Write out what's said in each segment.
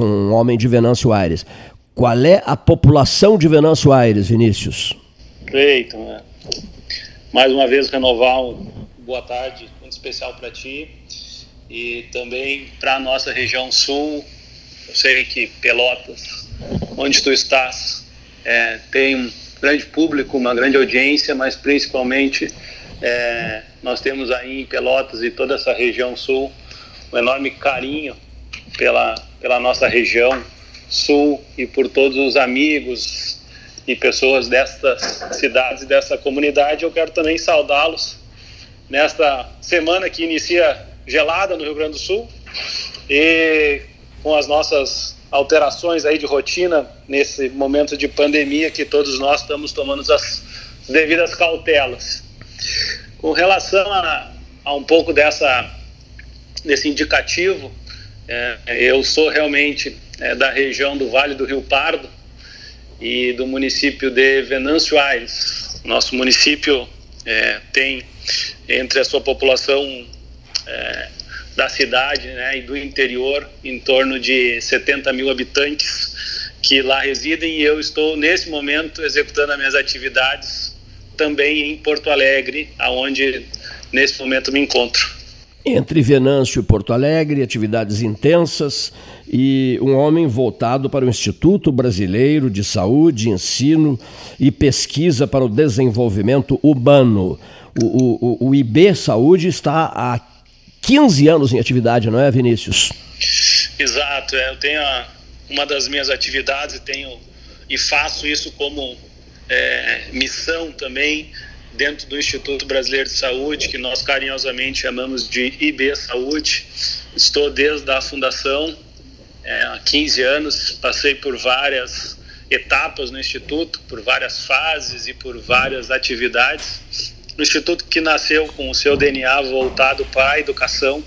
um homem de Venâncio Aires. Qual é a população de Venâncio Aires, Vinícius? Perfeito. Né? Mais uma vez, renovar boa tarde muito especial para ti e também para a nossa região sul. Eu sei que Pelotas, onde tu estás, é, tem um grande público, uma grande audiência, mas principalmente é, nós temos aí em Pelotas e toda essa região sul um enorme carinho pela, pela nossa região sul e por todos os amigos e pessoas destas cidades e dessa comunidade. Eu quero também saudá-los nesta semana que inicia gelada no Rio Grande do Sul e com as nossas alterações aí de rotina nesse momento de pandemia que todos nós estamos tomando as devidas cautelas. Com relação a, a um pouco dessa desse indicativo, é, eu sou realmente é, da região do Vale do Rio Pardo e do município de Venâncio Aires. Nosso município é, tem entre a sua população é, da cidade né, e do interior em torno de 70 mil habitantes que lá residem e eu estou nesse momento executando as minhas atividades também em Porto Alegre, aonde nesse momento me encontro. Entre Venâncio e Porto Alegre, atividades intensas e um homem voltado para o Instituto Brasileiro de Saúde, Ensino e Pesquisa para o Desenvolvimento Urbano. O, o, o IB Saúde está há 15 anos em atividade, não é, Vinícius? Exato, é, eu tenho a, uma das minhas atividades tenho e faço isso como é, missão também dentro do Instituto Brasileiro de Saúde, que nós carinhosamente chamamos de IB Saúde. Estou desde a fundação é, há 15 anos, passei por várias etapas no Instituto, por várias fases e por várias atividades. No Instituto que nasceu com o seu DNA voltado para a educação,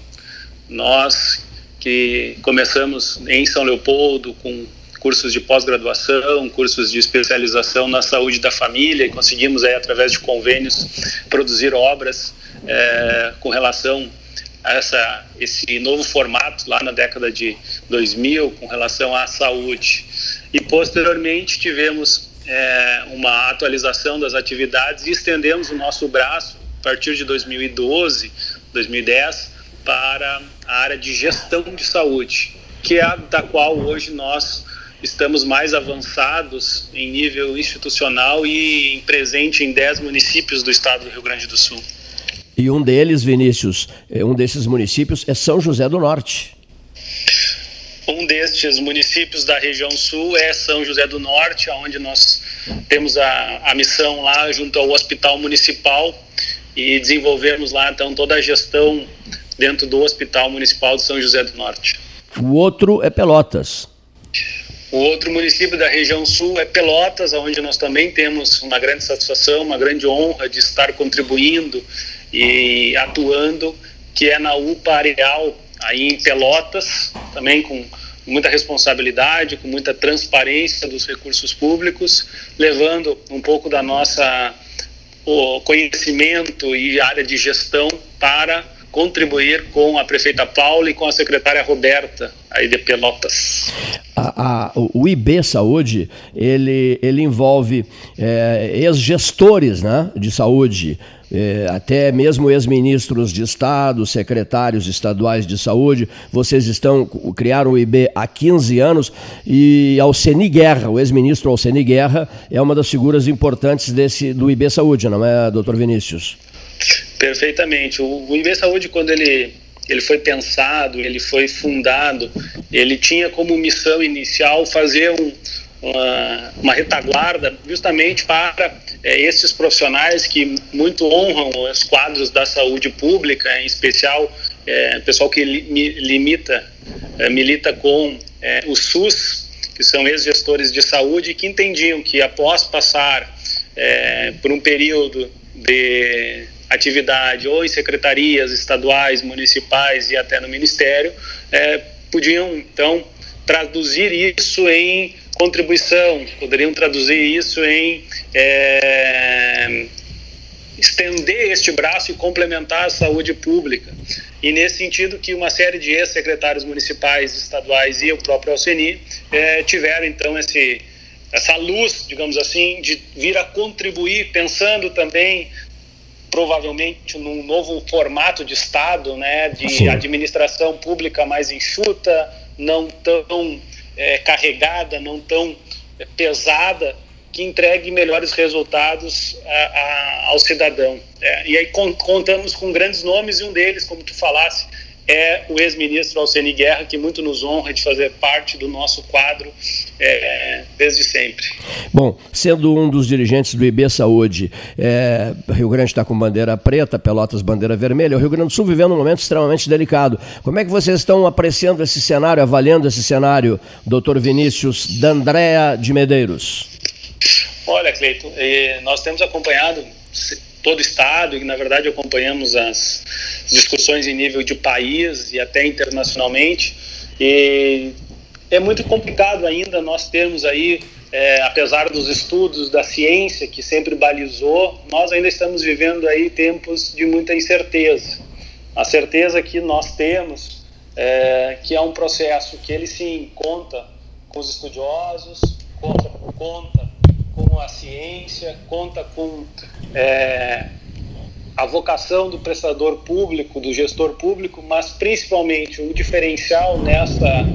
nós que começamos em São Leopoldo com cursos de pós-graduação, cursos de especialização na saúde da família e conseguimos aí através de convênios produzir obras é, com relação a essa, esse novo formato lá na década de 2000 com relação à saúde. E posteriormente tivemos é, uma atualização das atividades e estendemos o nosso braço a partir de 2012, 2010 para a área de gestão de saúde, que é a da qual hoje nós estamos mais avançados em nível institucional e presente em 10 municípios do estado do Rio Grande do Sul. E um deles, Vinícius, é, um desses municípios é São José do Norte. Um destes municípios da região sul é São José do Norte, onde nós temos a, a missão lá junto ao Hospital Municipal e desenvolvemos lá então toda a gestão dentro do Hospital Municipal de São José do Norte. O outro é Pelotas. O outro município da região sul é Pelotas, onde nós também temos uma grande satisfação, uma grande honra de estar contribuindo e atuando, que é na UPA Areal, aí em Pelotas, também com muita responsabilidade, com muita transparência dos recursos públicos, levando um pouco da nossa o conhecimento e área de gestão para contribuir com a prefeita Paula e com a secretária Roberta aí de Pelotas. A, a, o IB Saúde ele, ele envolve é, ex-gestores né, de saúde, é, até mesmo ex-ministros de Estado, secretários estaduais de saúde. Vocês estão criaram o IB há 15 anos e Alceni Guerra, o ex-ministro Alceni Guerra, é uma das figuras importantes desse do IB Saúde, não é, doutor Vinícius? Perfeitamente. O, o Saúde, quando ele, ele foi pensado, ele foi fundado, ele tinha como missão inicial fazer um, uma, uma, retaguarda justamente para é, esses profissionais que muito honram os quadros da saúde pública, em especial é, pessoal que li, limita, é, milita com é, o SUS, que são ex-gestores de saúde, que entendiam que após passar é, por um período de atividade ou em secretarias estaduais, municipais e até no ministério, é, podiam então traduzir isso em contribuição, poderiam traduzir isso em é, estender este braço e complementar a saúde pública. E nesse sentido que uma série de ex-secretários municipais, estaduais e o próprio Alceni é, tiveram então esse, essa luz, digamos assim, de vir a contribuir, pensando também provavelmente num novo formato de Estado, né, de Sim. administração pública mais enxuta, não tão é, carregada, não tão é, pesada, que entregue melhores resultados a, a, ao cidadão. É, e aí con contamos com grandes nomes e um deles, como tu falasse, é o ex-ministro Alceni Guerra, que muito nos honra de fazer parte do nosso quadro é, desde sempre. Bom, sendo um dos dirigentes do IB Saúde, é, Rio Grande está com bandeira preta, Pelotas bandeira vermelha, o Rio Grande do Sul vivendo um momento extremamente delicado. Como é que vocês estão apreciando esse cenário, avaliando esse cenário, doutor Vinícius D'Andrea de Medeiros? Olha, Cleiton, eh, nós temos acompanhado todo o Estado e, na verdade, acompanhamos as discussões em nível de país e até internacionalmente. E é muito complicado ainda nós termos aí, é, apesar dos estudos da ciência que sempre balizou, nós ainda estamos vivendo aí tempos de muita incerteza. A certeza que nós temos é, que é um processo que ele sim conta com os estudiosos, conta, conta com a ciência, conta com é, a vocação do prestador público, do gestor público, mas principalmente o diferencial nessa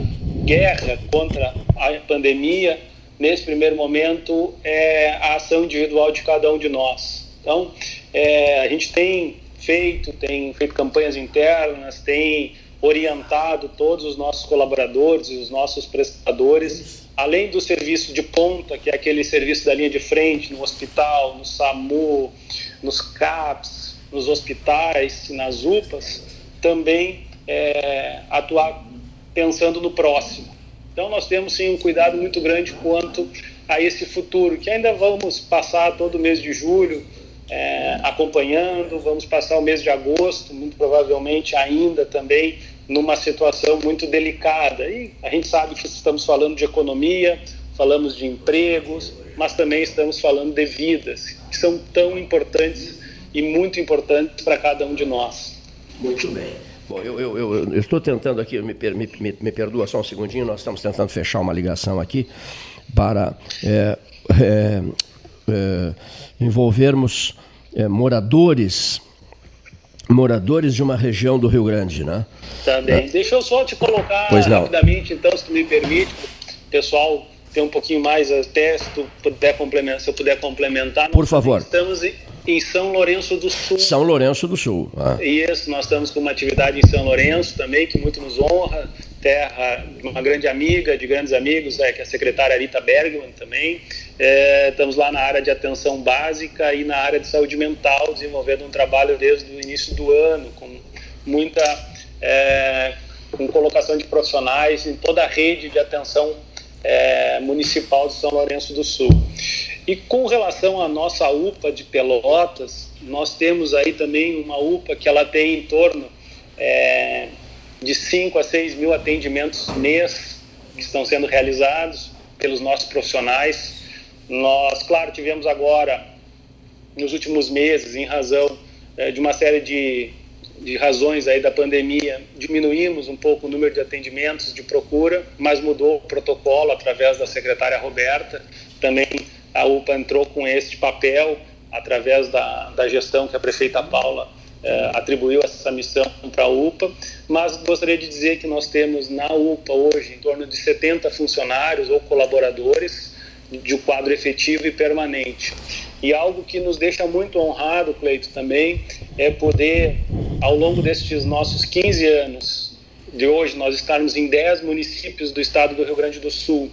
guerra contra a pandemia, nesse primeiro momento, é a ação individual de cada um de nós. Então, é, a gente tem feito, tem feito campanhas internas, tem orientado todos os nossos colaboradores e os nossos prestadores além do serviço de ponta, que é aquele serviço da linha de frente, no hospital, no SAMU, nos CAPS, nos hospitais, nas UPAs, também é, atuar pensando no próximo. Então nós temos sim um cuidado muito grande quanto a esse futuro, que ainda vamos passar todo o mês de julho é, acompanhando, vamos passar o mês de agosto, muito provavelmente ainda também numa situação muito delicada. E a gente sabe que estamos falando de economia, falamos de empregos, mas também estamos falando de vidas, que são tão importantes e muito importantes para cada um de nós. Muito bem. Bom, eu, eu, eu, eu estou tentando aqui, me, me, me, me, perdoa só um segundinho, nós estamos tentando fechar uma ligação aqui para é, é, é, envolvermos é, moradores moradores de uma região do Rio Grande, né? Também. É. Deixa eu só te colocar rapidamente, então, se tu me permite, pessoal ter um pouquinho mais até se tu puder complementar, se eu puder complementar. Por favor. Estamos em São Lourenço do Sul. São Lourenço do Sul. Ah. Isso, nós estamos com uma atividade em São Lourenço também que muito nos honra terra de uma grande amiga, de grandes amigos, é, que é a secretária Rita Bergman também. É, estamos lá na área de atenção básica e na área de saúde mental, desenvolvendo um trabalho desde o início do ano, com muita é, com colocação de profissionais em toda a rede de atenção é, municipal de São Lourenço do Sul. E com relação à nossa UPA de Pelotas, nós temos aí também uma UPA que ela tem em torno é, de 5 a 6 mil atendimentos mês que estão sendo realizados pelos nossos profissionais. Nós, claro, tivemos agora, nos últimos meses, em razão é, de uma série de, de razões aí da pandemia, diminuímos um pouco o número de atendimentos de procura, mas mudou o protocolo através da secretária Roberta. Também a UPA entrou com este papel através da, da gestão que a prefeita Paula é, atribuiu essa missão para a UPA, mas gostaria de dizer que nós temos na UPA hoje em torno de 70 funcionários ou colaboradores de um quadro efetivo e permanente. E algo que nos deixa muito honrado, Cleito, também, é poder, ao longo destes nossos 15 anos, de hoje, nós estarmos em 10 municípios do estado do Rio Grande do Sul,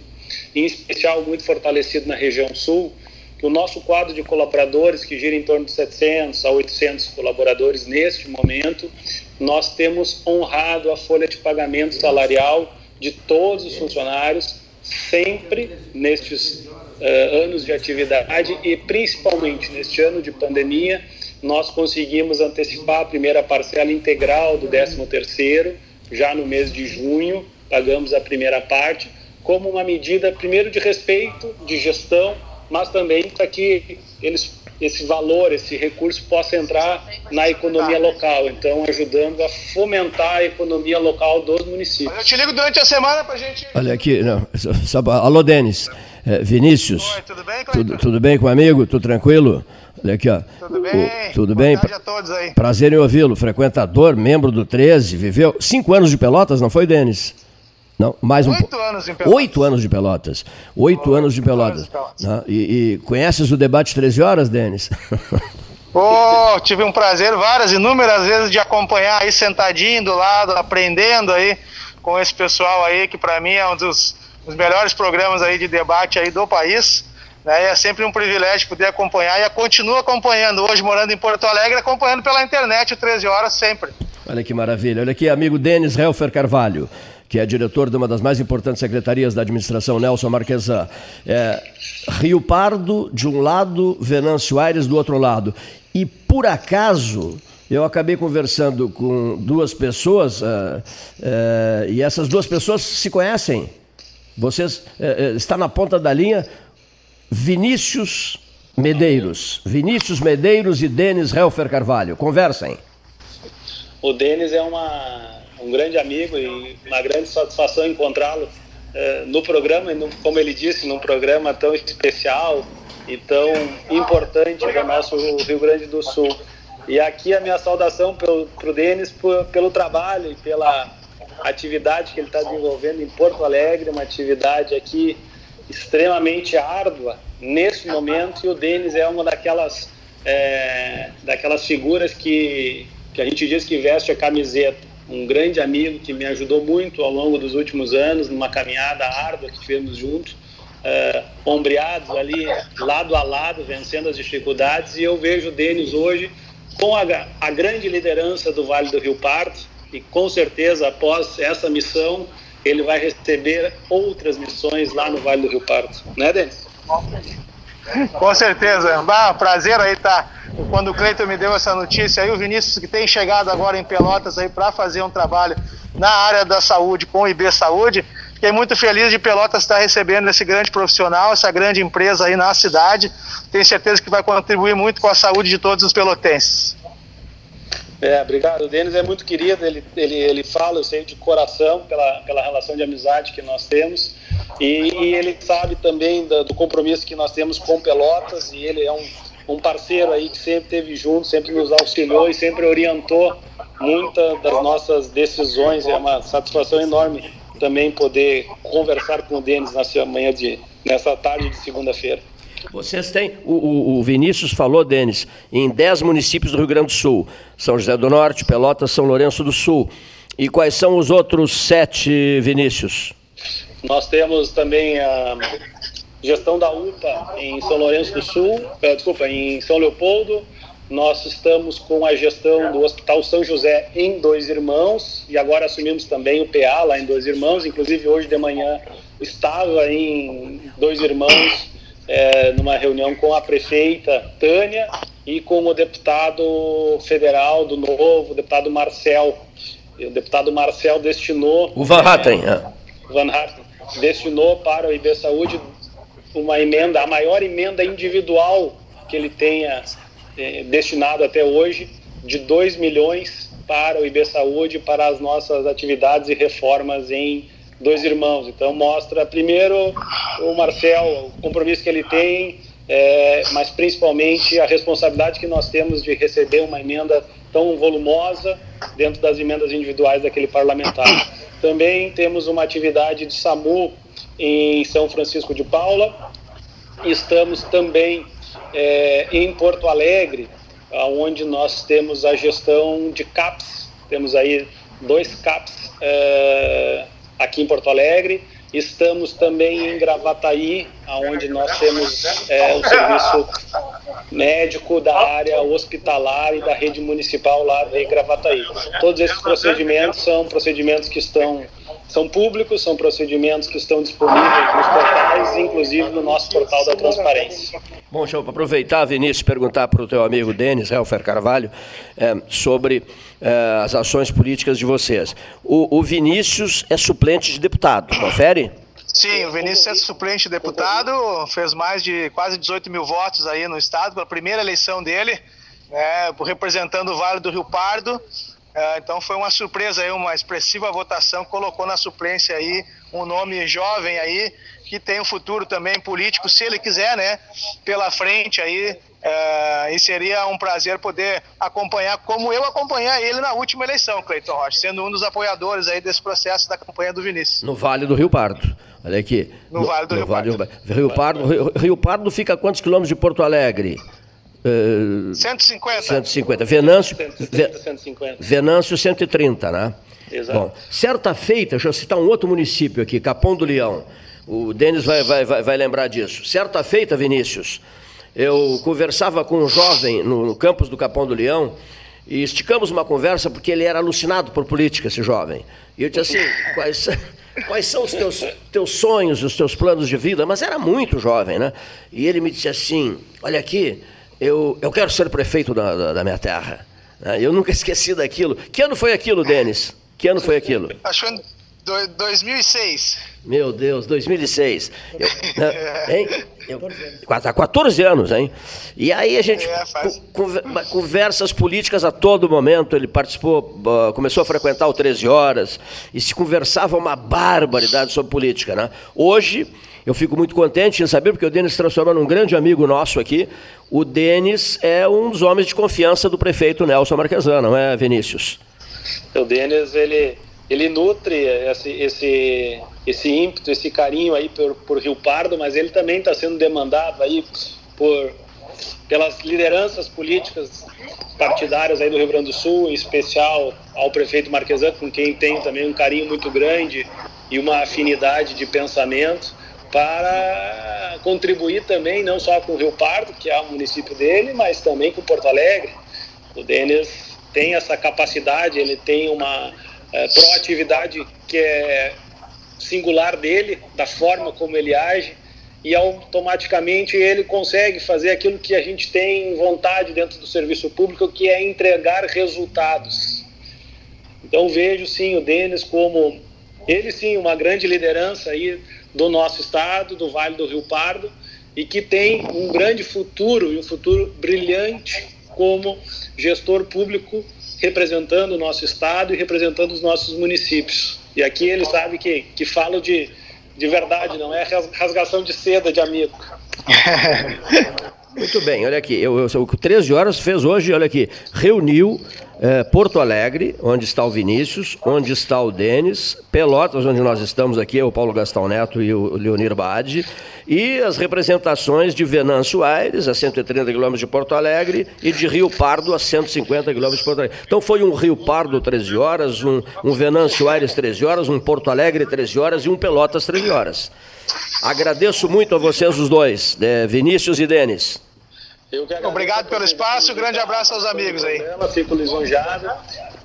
em especial muito fortalecido na região sul, que o nosso quadro de colaboradores, que gira em torno de 700 a 800 colaboradores neste momento, nós temos honrado a folha de pagamento salarial de todos os funcionários, sempre nestes uh, anos de atividade e principalmente neste ano de pandemia, nós conseguimos antecipar a primeira parcela integral do 13º, já no mês de junho, pagamos a primeira parte, como uma medida, primeiro, de respeito, de gestão, mas também para que eles esse valor, esse recurso possa entrar na economia local, então ajudando a fomentar a economia local dos municípios. Eu te ligo durante a semana para gente. Olha aqui, não, alô Denis, é, Vinícius. Oi, tudo bem, tudo, tudo bem com o amigo? Tudo tranquilo? Olha aqui, ó. Tudo bem? O, tudo Boa bem? a todos aí. Prazer em ouvi-lo. Frequentador, membro do 13, viveu cinco anos de Pelotas, não foi, Denis? Não, mais um Oito anos em Pelotas. Oito anos de Pelotas. Oito anos de Pelotas. Pelotas. Né? E, e, conheces o debate 13 horas, Denis? Oh, tive um prazer várias, inúmeras vezes de acompanhar aí sentadinho do lado, aprendendo aí com esse pessoal aí, que para mim é um dos, dos, melhores programas aí de debate aí do país. Né? É sempre um privilégio poder acompanhar e continuo acompanhando, hoje morando em Porto Alegre, acompanhando pela internet o 13 horas sempre. Olha que maravilha. Olha aqui, amigo Denis Helfer Carvalho que é diretor de uma das mais importantes secretarias da administração, Nelson Marquesan. É, Rio Pardo de um lado, Venâncio Aires do outro lado. E por acaso, eu acabei conversando com duas pessoas uh, uh, e essas duas pessoas se conhecem. Vocês uh, está na ponta da linha Vinícius Medeiros. Vinícius Medeiros e Denis Helfer Carvalho. Conversem. O Denis é uma um grande amigo e uma grande satisfação encontrá-lo eh, no programa, e como ele disse, num programa tão especial e tão importante do nosso Rio Grande do Sul. E aqui a minha saudação para o Denis pelo trabalho e pela atividade que ele está desenvolvendo em Porto Alegre, uma atividade aqui extremamente árdua nesse momento e o Denis é uma daquelas é, daquelas figuras que, que a gente diz que veste a camiseta um grande amigo que me ajudou muito ao longo dos últimos anos, numa caminhada árdua que tivemos juntos, uh, ombreados ali, lado a lado, vencendo as dificuldades. E eu vejo o Denis hoje com a, a grande liderança do Vale do Rio Pardo, e com certeza, após essa missão, ele vai receber outras missões lá no Vale do Rio Pardo. Né, Denis? Com certeza. Bah, prazer aí. Tá quando o Cleiton me deu essa notícia aí, o Vinícius que tem chegado agora em Pelotas aí para fazer um trabalho na área da saúde com o IB Saúde. Fiquei muito feliz de Pelotas estar recebendo esse grande profissional, essa grande empresa aí na cidade. Tenho certeza que vai contribuir muito com a saúde de todos os pelotenses. É, obrigado. O Denis é muito querido, ele, ele, ele fala, eu sei, de coração, pela, pela relação de amizade que nós temos. E, e ele sabe também do, do compromisso que nós temos com Pelotas, e ele é um um parceiro aí que sempre esteve junto, sempre nos auxiliou e sempre orientou muitas das nossas decisões. É uma satisfação enorme também poder conversar com o Denis nessa manhã de nessa tarde de segunda-feira. Vocês têm, o, o, Vinícius falou, Denis, em 10 municípios do Rio Grande do Sul: São José do Norte, Pelotas, São Lourenço do Sul. E quais são os outros sete, Vinícius? Nós temos também a gestão da UPA em São Lourenço do Sul, uh, desculpa, em São Leopoldo. Nós estamos com a gestão do Hospital São José em Dois Irmãos e agora assumimos também o PA lá em Dois Irmãos. Inclusive hoje de manhã estava em Dois Irmãos é, numa reunião com a prefeita Tânia e com o deputado federal do Novo, o deputado Marcel. E o deputado Marcel destinou. O Van Hatten. É, o Van Hatten destinou para o IB Saúde uma emenda, a maior emenda individual que ele tenha é, destinado até hoje, de 2 milhões para o IB Saúde, para as nossas atividades e reformas em Dois Irmãos. Então mostra primeiro o Marcel, o compromisso que ele tem, é, mas principalmente a responsabilidade que nós temos de receber uma emenda tão volumosa dentro das emendas individuais daquele parlamentar. Também temos uma atividade de SAMU em São Francisco de Paula. Estamos também é, em Porto Alegre, onde nós temos a gestão de CAPS. Temos aí dois CAPS é, aqui em Porto Alegre. Estamos também em Gravataí, onde nós temos é, o serviço médico da área hospitalar e da rede municipal lá de Gravataí. Todos esses procedimentos são procedimentos que estão são públicos, são procedimentos que estão disponíveis nos portais, inclusive no nosso portal da transparência. Bom, deixa eu aproveitar, Vinícius, perguntar para o teu amigo Denis Helfer Carvalho é, sobre é, as ações políticas de vocês. O, o, Vinícius é suplente de deputado, confere? Sim, o Vinícius é suplente deputado, fez mais de quase 18 mil votos aí no estado, pela primeira eleição dele, né, representando o Vale do Rio Pardo. É, então foi uma surpresa aí, uma expressiva votação, colocou na suplência aí um nome jovem aí, que tem um futuro também político, se ele quiser, né, pela frente aí, é, e seria um prazer poder acompanhar, como eu acompanhei ele na última eleição, Cleiton Rocha, sendo um dos apoiadores aí desse processo da campanha do Vinícius. No Vale do Rio Pardo. Olha aqui. No, no Vale do no Rio, Pardo. Rio, Rio Pardo. Rio, Rio Pardo fica a quantos quilômetros de Porto Alegre? Uh, 150. 150. Venâncio, 150, 150. Venâncio 130, né? Exato. Bom, certa feita, deixa eu citar um outro município aqui, Capão do Leão. O Denis vai, vai, vai, vai lembrar disso. Certa feita, Vinícius, eu conversava com um jovem no, no campus do Capão do Leão e esticamos uma conversa porque ele era alucinado por política, esse jovem. E eu disse assim, quais, quais são os teus, teus sonhos, os teus planos de vida? Mas era muito jovem, né? E ele me disse assim, olha aqui, eu, eu quero ser prefeito da, da, da minha terra. Eu nunca esqueci daquilo. Que ano foi aquilo, Denis? Que ano foi aquilo? Acho que foi 2006. Meu Deus, 2006. Eu, né, hein? Eu, há 14 anos, hein? E aí a gente. É, conversas políticas a todo momento. Ele participou, começou a frequentar o 13 Horas e se conversava uma barbaridade sobre política, né? Hoje. Eu fico muito contente em saber, porque o Denis se transformou num grande amigo nosso aqui. O Denis é um dos homens de confiança do prefeito Nelson Marquesan, não é, Vinícius? O Denis, ele, ele nutre esse, esse, esse ímpeto, esse carinho aí por, por Rio Pardo, mas ele também está sendo demandado aí por, pelas lideranças políticas partidárias aí do Rio Grande do Sul, em especial ao prefeito Marquesan, com quem tem também um carinho muito grande e uma afinidade de pensamento, para contribuir também, não só com o Rio Pardo, que é o município dele, mas também com Porto Alegre. O Denis tem essa capacidade, ele tem uma é, proatividade que é singular dele, da forma como ele age, e automaticamente ele consegue fazer aquilo que a gente tem vontade dentro do serviço público, que é entregar resultados. Então vejo sim o Denis como ele sim uma grande liderança aí do nosso estado, do Vale do Rio Pardo, e que tem um grande futuro e um futuro brilhante como gestor público representando o nosso estado e representando os nossos municípios. E aqui ele sabe que, que falo de, de verdade, não é rasgação de seda de amigo. Muito bem, olha aqui, eu, eu, o 13 horas fez hoje, olha aqui, reuniu é, Porto Alegre, onde está o Vinícius, onde está o Denis, Pelotas, onde nós estamos aqui, o Paulo Gastão Neto e o Leonir Bade, e as representações de Venâncio Aires, a 130 quilômetros de Porto Alegre, e de Rio Pardo, a 150 quilômetros de Porto Alegre. Então foi um Rio Pardo 13 horas, um, um Venâncio Aires 13 horas, um Porto Alegre 13 horas e um Pelotas 13 horas. Agradeço muito a vocês os dois, é, Vinícius e Denis. Obrigado pelo espaço, grande abraço aos amigos aí. Fico lisonjado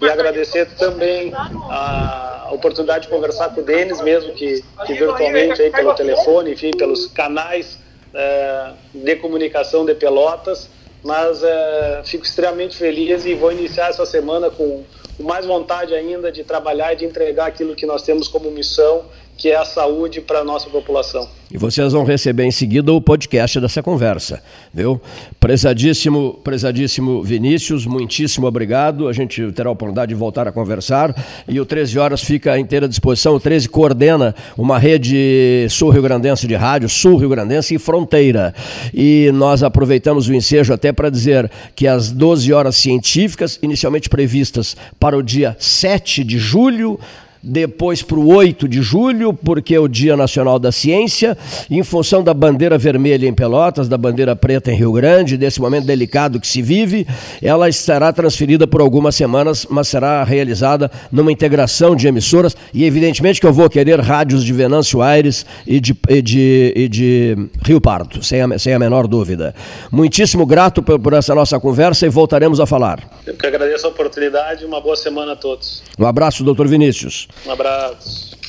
e agradecer também a oportunidade de conversar com o Denis, mesmo que, que virtualmente aí pelo telefone, enfim, pelos canais é, de comunicação de Pelotas, mas é, fico extremamente feliz e vou iniciar essa semana com mais vontade ainda de trabalhar e de entregar aquilo que nós temos como missão que é a saúde para a nossa população. E vocês vão receber em seguida o podcast dessa conversa, viu? Prezadíssimo, prezadíssimo Vinícius, muitíssimo obrigado. A gente terá a oportunidade de voltar a conversar e o 13 horas fica à inteira disposição. O 13 coordena uma rede sul-rio-grandense de rádio, sul-rio-grandense e fronteira. E nós aproveitamos o ensejo até para dizer que as 12 horas científicas, inicialmente previstas para o dia 7 de julho, depois para o 8 de julho, porque é o Dia Nacional da Ciência, em função da bandeira vermelha em Pelotas, da bandeira preta em Rio Grande, desse momento delicado que se vive, ela estará transferida por algumas semanas, mas será realizada numa integração de emissoras, e evidentemente que eu vou querer rádios de Venâncio Aires e de, e de, e de Rio Pardo, sem a, sem a menor dúvida. Muitíssimo grato por, por essa nossa conversa e voltaremos a falar. Eu que agradeço a oportunidade e uma boa semana a todos. Um abraço, doutor Vinícius. Um abraço.